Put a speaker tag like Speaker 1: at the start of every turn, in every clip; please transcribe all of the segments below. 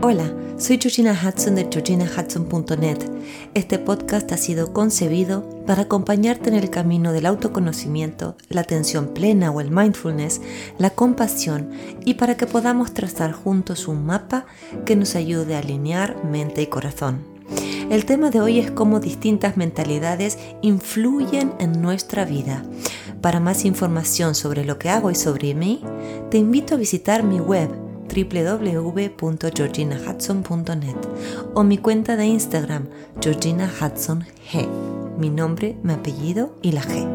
Speaker 1: Hola, soy Georgina Hudson de georginahudson.net. Este podcast ha sido concebido para acompañarte en el camino del autoconocimiento, la atención plena o el mindfulness, la compasión y para que podamos trazar juntos un mapa que nos ayude a alinear mente y corazón. El tema de hoy es cómo distintas mentalidades influyen en nuestra vida. Para más información sobre lo que hago y sobre mí, te invito a visitar mi web www.georginahudson.net o mi cuenta de Instagram Georgina Hudson G. Mi nombre, mi apellido y la G.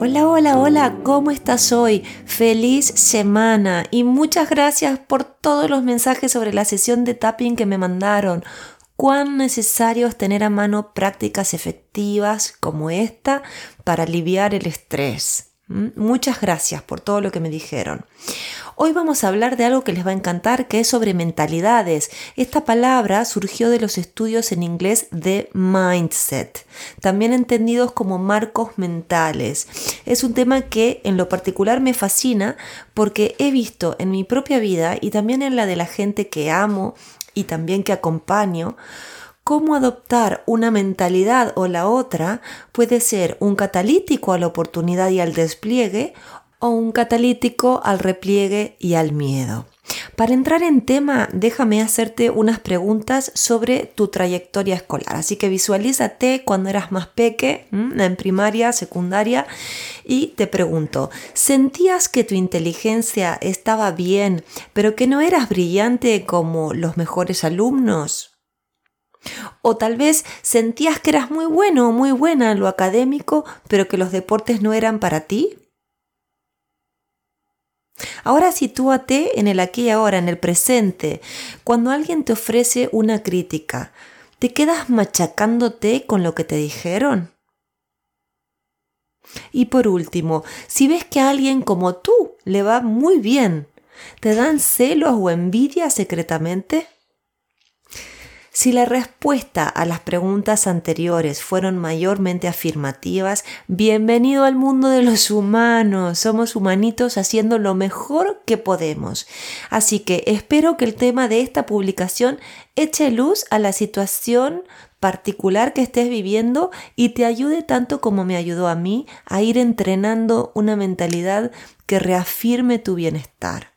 Speaker 1: Hola, hola, hola, ¿cómo estás hoy? Feliz semana y muchas gracias por todos los mensajes sobre la sesión de tapping que me mandaron cuán necesario es tener a mano prácticas efectivas como esta para aliviar el estrés. ¿Mm? Muchas gracias por todo lo que me dijeron. Hoy vamos a hablar de algo que les va a encantar, que es sobre mentalidades. Esta palabra surgió de los estudios en inglés de mindset, también entendidos como marcos mentales. Es un tema que en lo particular me fascina porque he visto en mi propia vida y también en la de la gente que amo y también que acompaño, cómo adoptar una mentalidad o la otra puede ser un catalítico a la oportunidad y al despliegue o un catalítico al repliegue y al miedo. Para entrar en tema, déjame hacerte unas preguntas sobre tu trayectoria escolar. Así que visualízate cuando eras más peque, en primaria, secundaria, y te pregunto, ¿sentías que tu inteligencia estaba bien, pero que no eras brillante como los mejores alumnos? O tal vez sentías que eras muy bueno o muy buena en lo académico, pero que los deportes no eran para ti? Ahora sitúate en el aquí y ahora, en el presente. Cuando alguien te ofrece una crítica, ¿te quedas machacándote con lo que te dijeron? Y por último, si ves que a alguien como tú le va muy bien, ¿te dan celos o envidia secretamente? Si la respuesta a las preguntas anteriores fueron mayormente afirmativas, bienvenido al mundo de los humanos. Somos humanitos haciendo lo mejor que podemos. Así que espero que el tema de esta publicación eche luz a la situación particular que estés viviendo y te ayude tanto como me ayudó a mí a ir entrenando una mentalidad que reafirme tu bienestar.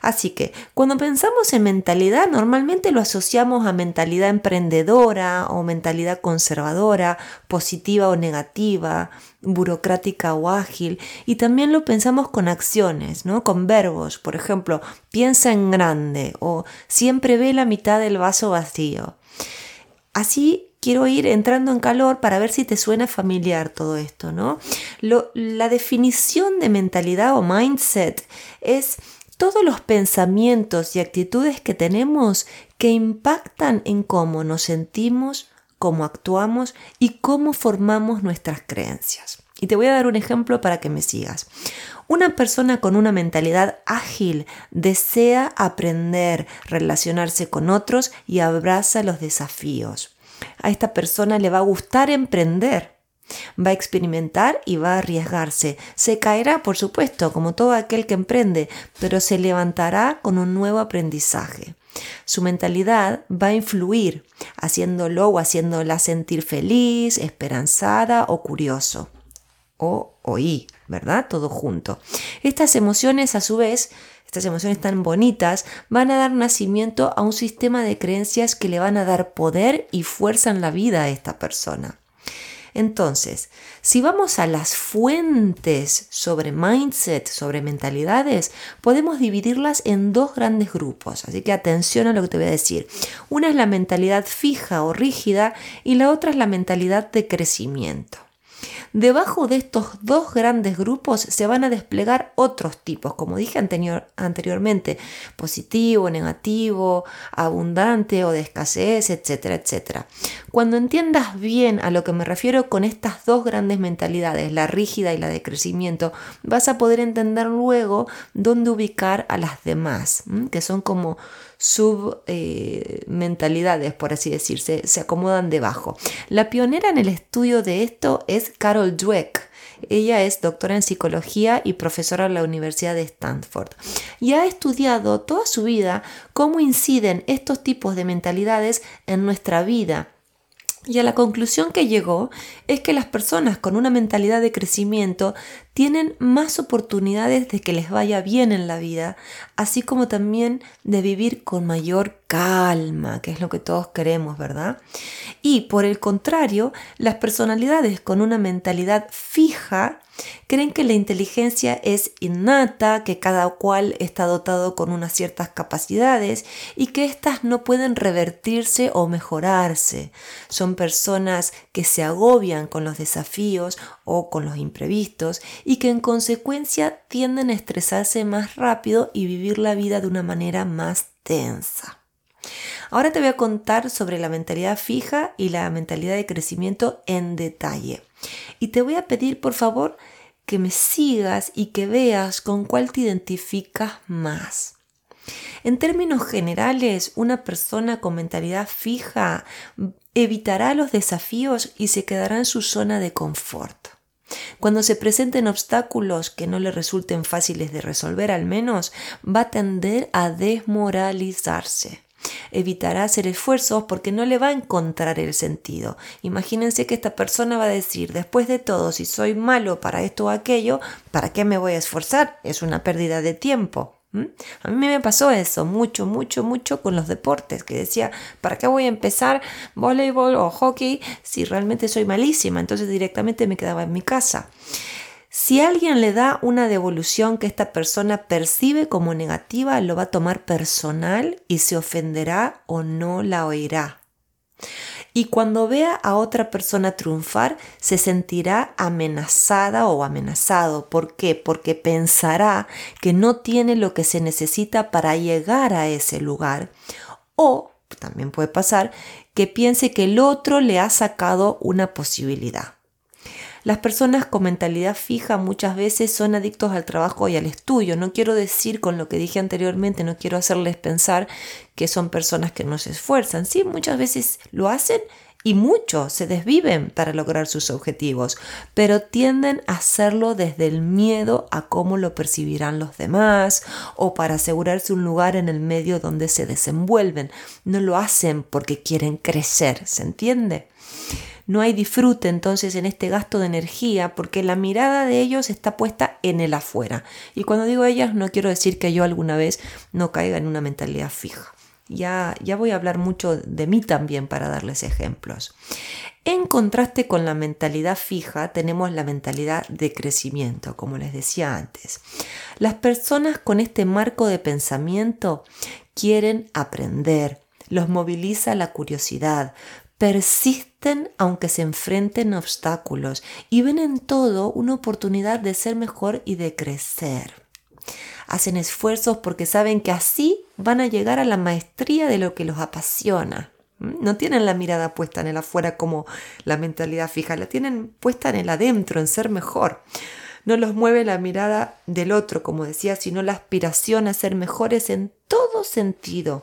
Speaker 1: Así que cuando pensamos en mentalidad, normalmente lo asociamos a mentalidad emprendedora o mentalidad conservadora, positiva o negativa, burocrática o ágil, y también lo pensamos con acciones, ¿no? Con verbos, por ejemplo, piensa en grande o siempre ve la mitad del vaso vacío. Así quiero ir entrando en calor para ver si te suena familiar todo esto, ¿no? la definición de mentalidad o mindset es todos los pensamientos y actitudes que tenemos que impactan en cómo nos sentimos, cómo actuamos y cómo formamos nuestras creencias. Y te voy a dar un ejemplo para que me sigas. Una persona con una mentalidad ágil desea aprender, relacionarse con otros y abraza los desafíos. A esta persona le va a gustar emprender Va a experimentar y va a arriesgarse. Se caerá, por supuesto, como todo aquel que emprende, pero se levantará con un nuevo aprendizaje. Su mentalidad va a influir, haciéndolo o haciéndola sentir feliz, esperanzada o curioso. O oí, ¿verdad? Todo junto. Estas emociones, a su vez, estas emociones tan bonitas, van a dar nacimiento a un sistema de creencias que le van a dar poder y fuerza en la vida a esta persona. Entonces, si vamos a las fuentes sobre mindset, sobre mentalidades, podemos dividirlas en dos grandes grupos. Así que atención a lo que te voy a decir. Una es la mentalidad fija o rígida y la otra es la mentalidad de crecimiento. Debajo de estos dos grandes grupos se van a desplegar otros tipos, como dije anteriormente, positivo, negativo, abundante o de escasez, etcétera, etcétera. Cuando entiendas bien a lo que me refiero con estas dos grandes mentalidades, la rígida y la de crecimiento, vas a poder entender luego dónde ubicar a las demás, que son como submentalidades, por así decirse, se acomodan debajo. La pionera en el estudio de esto es Carol Dweck. Ella es doctora en psicología y profesora en la Universidad de Stanford y ha estudiado toda su vida cómo inciden estos tipos de mentalidades en nuestra vida y a la conclusión que llegó es que las personas con una mentalidad de crecimiento tienen más oportunidades de que les vaya bien en la vida, así como también de vivir con mayor calma, que es lo que todos queremos, ¿verdad? Y por el contrario, las personalidades con una mentalidad fija creen que la inteligencia es innata, que cada cual está dotado con unas ciertas capacidades y que éstas no pueden revertirse o mejorarse. Son personas que se agobian con los desafíos o con los imprevistos y que en consecuencia tienden a estresarse más rápido y vivir la vida de una manera más tensa. Ahora te voy a contar sobre la mentalidad fija y la mentalidad de crecimiento en detalle. Y te voy a pedir, por favor, que me sigas y que veas con cuál te identificas más. En términos generales, una persona con mentalidad fija evitará los desafíos y se quedará en su zona de confort. Cuando se presenten obstáculos que no le resulten fáciles de resolver al menos, va a tender a desmoralizarse. Evitará hacer esfuerzos porque no le va a encontrar el sentido. Imagínense que esta persona va a decir, después de todo, si soy malo para esto o aquello, ¿para qué me voy a esforzar? Es una pérdida de tiempo. A mí me pasó eso mucho, mucho, mucho con los deportes, que decía, ¿para qué voy a empezar voleibol o hockey si realmente soy malísima? Entonces directamente me quedaba en mi casa. Si alguien le da una devolución que esta persona percibe como negativa, lo va a tomar personal y se ofenderá o no la oirá. Y cuando vea a otra persona triunfar, se sentirá amenazada o amenazado. ¿Por qué? Porque pensará que no tiene lo que se necesita para llegar a ese lugar. O también puede pasar que piense que el otro le ha sacado una posibilidad. Las personas con mentalidad fija muchas veces son adictos al trabajo y al estudio. No quiero decir con lo que dije anteriormente, no quiero hacerles pensar que son personas que no se esfuerzan. Sí, muchas veces lo hacen y muchos se desviven para lograr sus objetivos, pero tienden a hacerlo desde el miedo a cómo lo percibirán los demás o para asegurarse un lugar en el medio donde se desenvuelven. No lo hacen porque quieren crecer, ¿se entiende? No hay disfrute entonces en este gasto de energía porque la mirada de ellos está puesta en el afuera. Y cuando digo ellas no quiero decir que yo alguna vez no caiga en una mentalidad fija. Ya, ya voy a hablar mucho de mí también para darles ejemplos. En contraste con la mentalidad fija, tenemos la mentalidad de crecimiento, como les decía antes. Las personas con este marco de pensamiento quieren aprender, los moviliza la curiosidad, persisten aunque se enfrenten obstáculos y ven en todo una oportunidad de ser mejor y de crecer. Hacen esfuerzos porque saben que así van a llegar a la maestría de lo que los apasiona. ¿Mm? No tienen la mirada puesta en el afuera como la mentalidad fija, la tienen puesta en el adentro, en ser mejor. No los mueve la mirada del otro, como decía, sino la aspiración a ser mejores en todo sentido.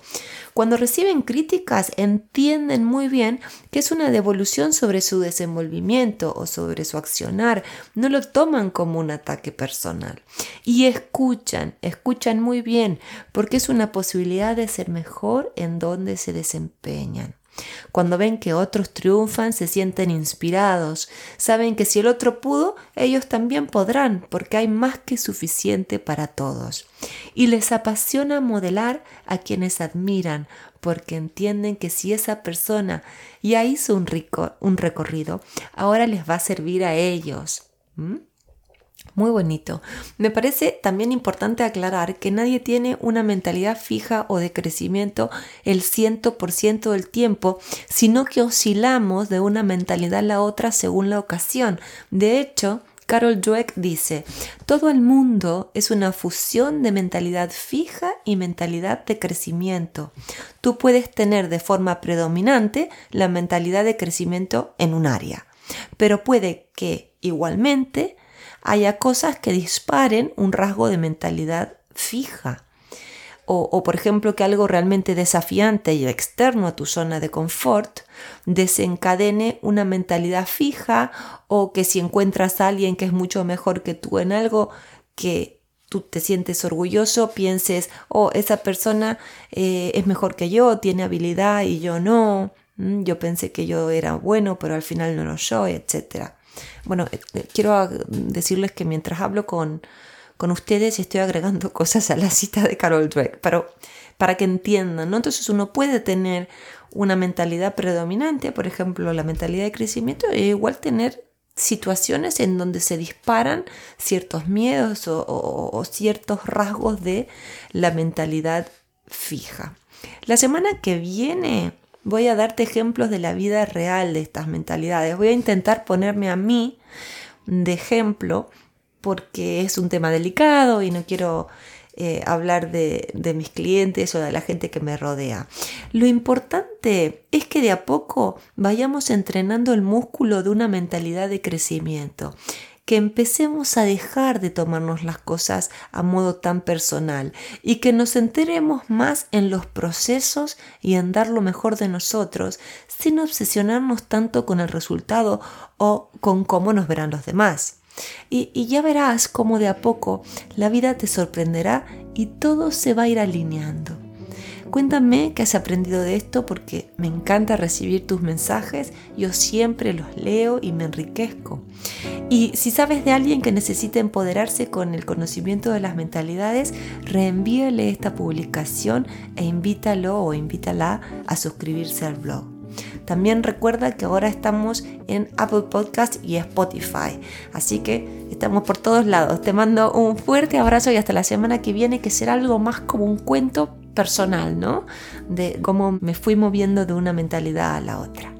Speaker 1: Cuando reciben críticas entienden muy bien que es una devolución sobre su desenvolvimiento o sobre su accionar. No lo toman como un ataque personal. Y escuchan, escuchan muy bien, porque es una posibilidad de ser mejor en donde se desempeñan. Cuando ven que otros triunfan, se sienten inspirados. Saben que si el otro pudo, ellos también podrán, porque hay más que suficiente para todos. Y les apasiona modelar a quienes admiran, porque entienden que si esa persona ya hizo un, rico, un recorrido, ahora les va a servir a ellos. ¿Mm? Muy bonito. Me parece también importante aclarar que nadie tiene una mentalidad fija o de crecimiento el 100% del tiempo, sino que oscilamos de una mentalidad a la otra según la ocasión. De hecho, Carol Dweck dice, todo el mundo es una fusión de mentalidad fija y mentalidad de crecimiento. Tú puedes tener de forma predominante la mentalidad de crecimiento en un área, pero puede que igualmente haya cosas que disparen un rasgo de mentalidad fija. o, por ejemplo que algo realmente desafiante y externo a tu zona de confort desencadene una mentalidad fija o que si encuentras a alguien que es mucho mejor que tú en algo que tú te sientes orgulloso, pienses, oh, esa persona eh, es mejor que yo, tiene habilidad y yo no, mm, yo pensé que yo era bueno, pero al final no lo soy, etc. Bueno, eh, eh, quiero decirles que mientras hablo con, con ustedes estoy agregando cosas a la cita de Carol Dweck, pero para que entiendan, ¿no? Entonces uno puede tener una mentalidad predominante, por ejemplo, la mentalidad de crecimiento, e igual tener situaciones en donde se disparan ciertos miedos o, ciertos rasgos de la mentalidad fija. La semana que viene voy a darte ejemplos de la vida real de estas mentalidades. Voy a intentar ponerme a mí de ejemplo porque es un tema delicado y no quiero eh, hablar de, de, mis clientes o de la gente que me rodea. Lo importante es que de a poco vayamos entrenando el músculo de una mentalidad de crecimiento que empecemos a dejar de tomarnos las cosas a modo tan personal y que nos enteremos más en los procesos y en dar lo mejor de nosotros sin obsesionarnos tanto con el resultado o con cómo nos verán los demás. Y, ya verás cómo de a poco la vida te sorprenderá y todo se va a ir alineando. Cuéntame qué has aprendido de esto porque me encanta recibir tus mensajes, yo siempre los leo y me enriquezco. Y si sabes de alguien que necesita empoderarse con el conocimiento de las mentalidades, reenvíale esta publicación e invítalo o invítala a suscribirse al blog. También recuerda que ahora estamos en Apple Podcast y Spotify. Así que estamos por todos lados. Te mando un fuerte abrazo y hasta la semana que viene, que será algo más como un cuento personal, ¿no? De cómo me fui moviendo de una mentalidad a la otra.